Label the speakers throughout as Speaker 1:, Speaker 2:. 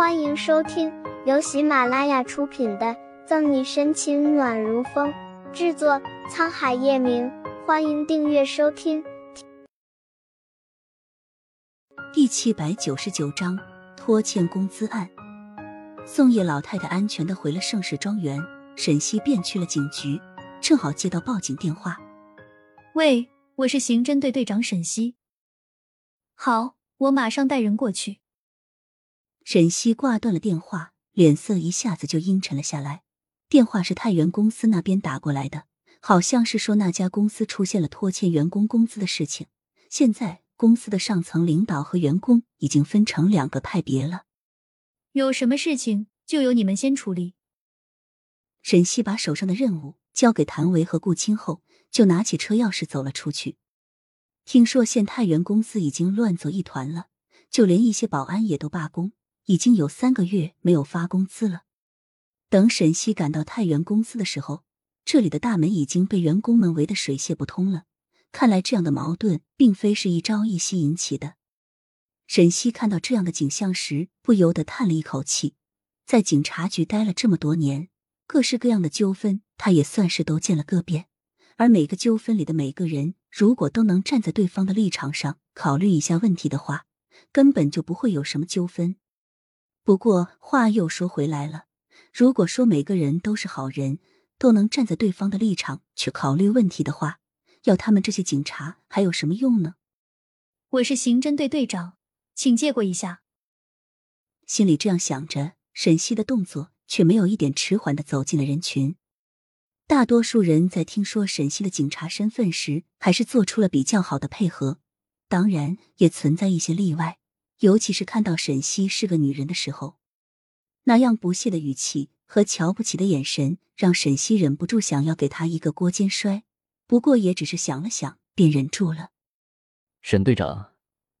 Speaker 1: 欢迎收听由喜马拉雅出品的《赠你深情暖如风》，制作沧海夜明。欢迎订阅收听。
Speaker 2: 第七百九十九章拖欠工资案。宋叶老太太安全的回了盛世庄园，沈西便去了警局，正好接到报警电话。
Speaker 3: 喂，我是刑侦队队长沈西。好，我马上带人过去。
Speaker 2: 沈西挂断了电话，脸色一下子就阴沉了下来。电话是太原公司那边打过来的，好像是说那家公司出现了拖欠员工工资的事情。现在公司的上层领导和员工已经分成两个派别了。
Speaker 3: 有什么事情就由你们先处理。
Speaker 2: 沈西把手上的任务交给谭维和顾青后，就拿起车钥匙走了出去。听说县太原公司已经乱作一团了，就连一些保安也都罢工。已经有三个月没有发工资了。等沈西赶到太原公司的时候，这里的大门已经被员工们围得水泄不通了。看来这样的矛盾并非是一朝一夕引起的。沈西看到这样的景象时，不由得叹了一口气。在警察局待了这么多年，各式各样的纠纷，他也算是都见了个遍。而每个纠纷里的每个人，如果都能站在对方的立场上考虑一下问题的话，根本就不会有什么纠纷。不过话又说回来了，如果说每个人都是好人，都能站在对方的立场去考虑问题的话，要他们这些警察还有什么用呢？
Speaker 3: 我是刑侦队队长，请借过一下。
Speaker 2: 心里这样想着，沈西的动作却没有一点迟缓的走进了人群。大多数人在听说沈西的警察身份时，还是做出了比较好的配合，当然也存在一些例外。尤其是看到沈西是个女人的时候，那样不屑的语气和瞧不起的眼神，让沈西忍不住想要给他一个锅肩摔。不过也只是想了想，便忍住了。
Speaker 4: 沈队长，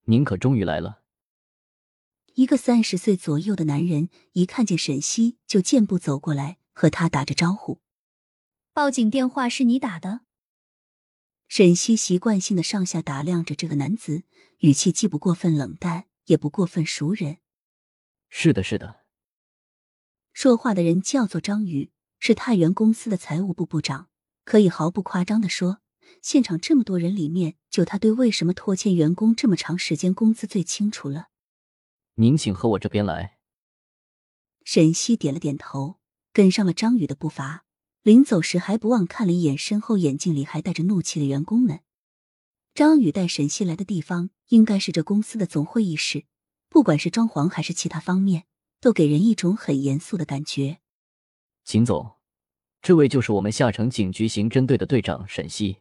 Speaker 4: 您可终于来了。
Speaker 2: 一个三十岁左右的男人一看见沈西，就健步走过来，和他打着招呼。
Speaker 3: 报警电话是你打的？
Speaker 2: 沈西习惯性的上下打量着这个男子，语气既不过分冷淡。也不过分熟人。
Speaker 4: 是的，是的。
Speaker 2: 说话的人叫做张宇，是太原公司的财务部部长。可以毫不夸张的说，现场这么多人里面，就他对为什么拖欠员工这么长时间工资最清楚了。
Speaker 4: 您请和我这边来。
Speaker 2: 沈西点了点头，跟上了张宇的步伐。临走时还不忘看了一眼身后眼镜里还带着怒气的员工们。张宇带沈西来的地方应该是这公司的总会议室，不管是装潢还是其他方面，都给人一种很严肃的感觉。
Speaker 4: 秦总，这位就是我们下城警局刑侦队的队长沈西。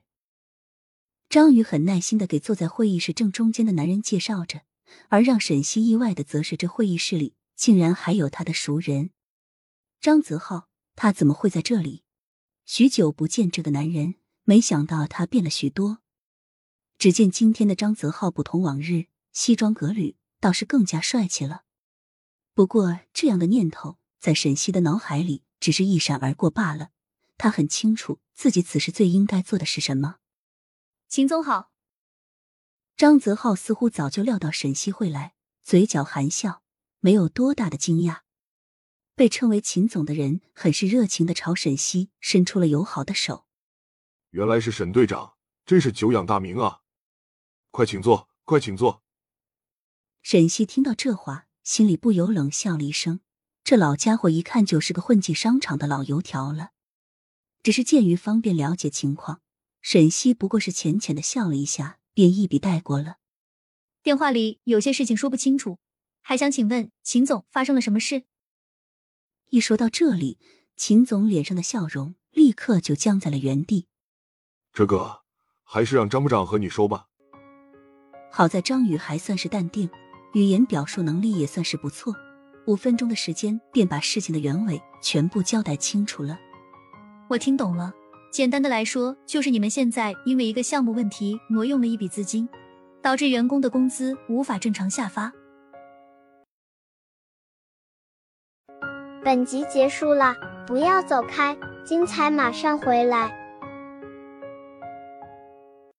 Speaker 2: 张宇很耐心的给坐在会议室正中间的男人介绍着，而让沈西意外的则是这会议室里竟然还有他的熟人张泽浩。他怎么会在这里？许久不见这个男人，没想到他变了许多。只见今天的张泽浩不同往日，西装革履，倒是更加帅气了。不过，这样的念头在沈西的脑海里只是一闪而过罢了。他很清楚自己此时最应该做的是什么。
Speaker 3: 秦总好。
Speaker 2: 张泽浩似乎早就料到沈西会来，嘴角含笑，没有多大的惊讶。被称为秦总的人很是热情的朝沈西伸出了友好的手。
Speaker 5: 原来是沈队长，真是久仰大名啊！快请坐，快请坐。
Speaker 2: 沈西听到这话，心里不由冷笑了一声。这老家伙一看就是个混迹商场的老油条了。只是鉴于方便了解情况，沈西不过是浅浅的笑了一下，便一笔带过了。
Speaker 3: 电话里有些事情说不清楚，还想请问秦总发生了什么事？
Speaker 2: 一说到这里，秦总脸上的笑容立刻就僵在了原地。
Speaker 5: 这个还是让张部长和你说吧。
Speaker 2: 好在张宇还算是淡定，语言表述能力也算是不错，五分钟的时间便把事情的原委全部交代清楚了。
Speaker 3: 我听懂了，简单的来说，就是你们现在因为一个项目问题挪用了一笔资金，导致员工的工资无法正常下发。
Speaker 1: 本集结束了，不要走开，精彩马上回来。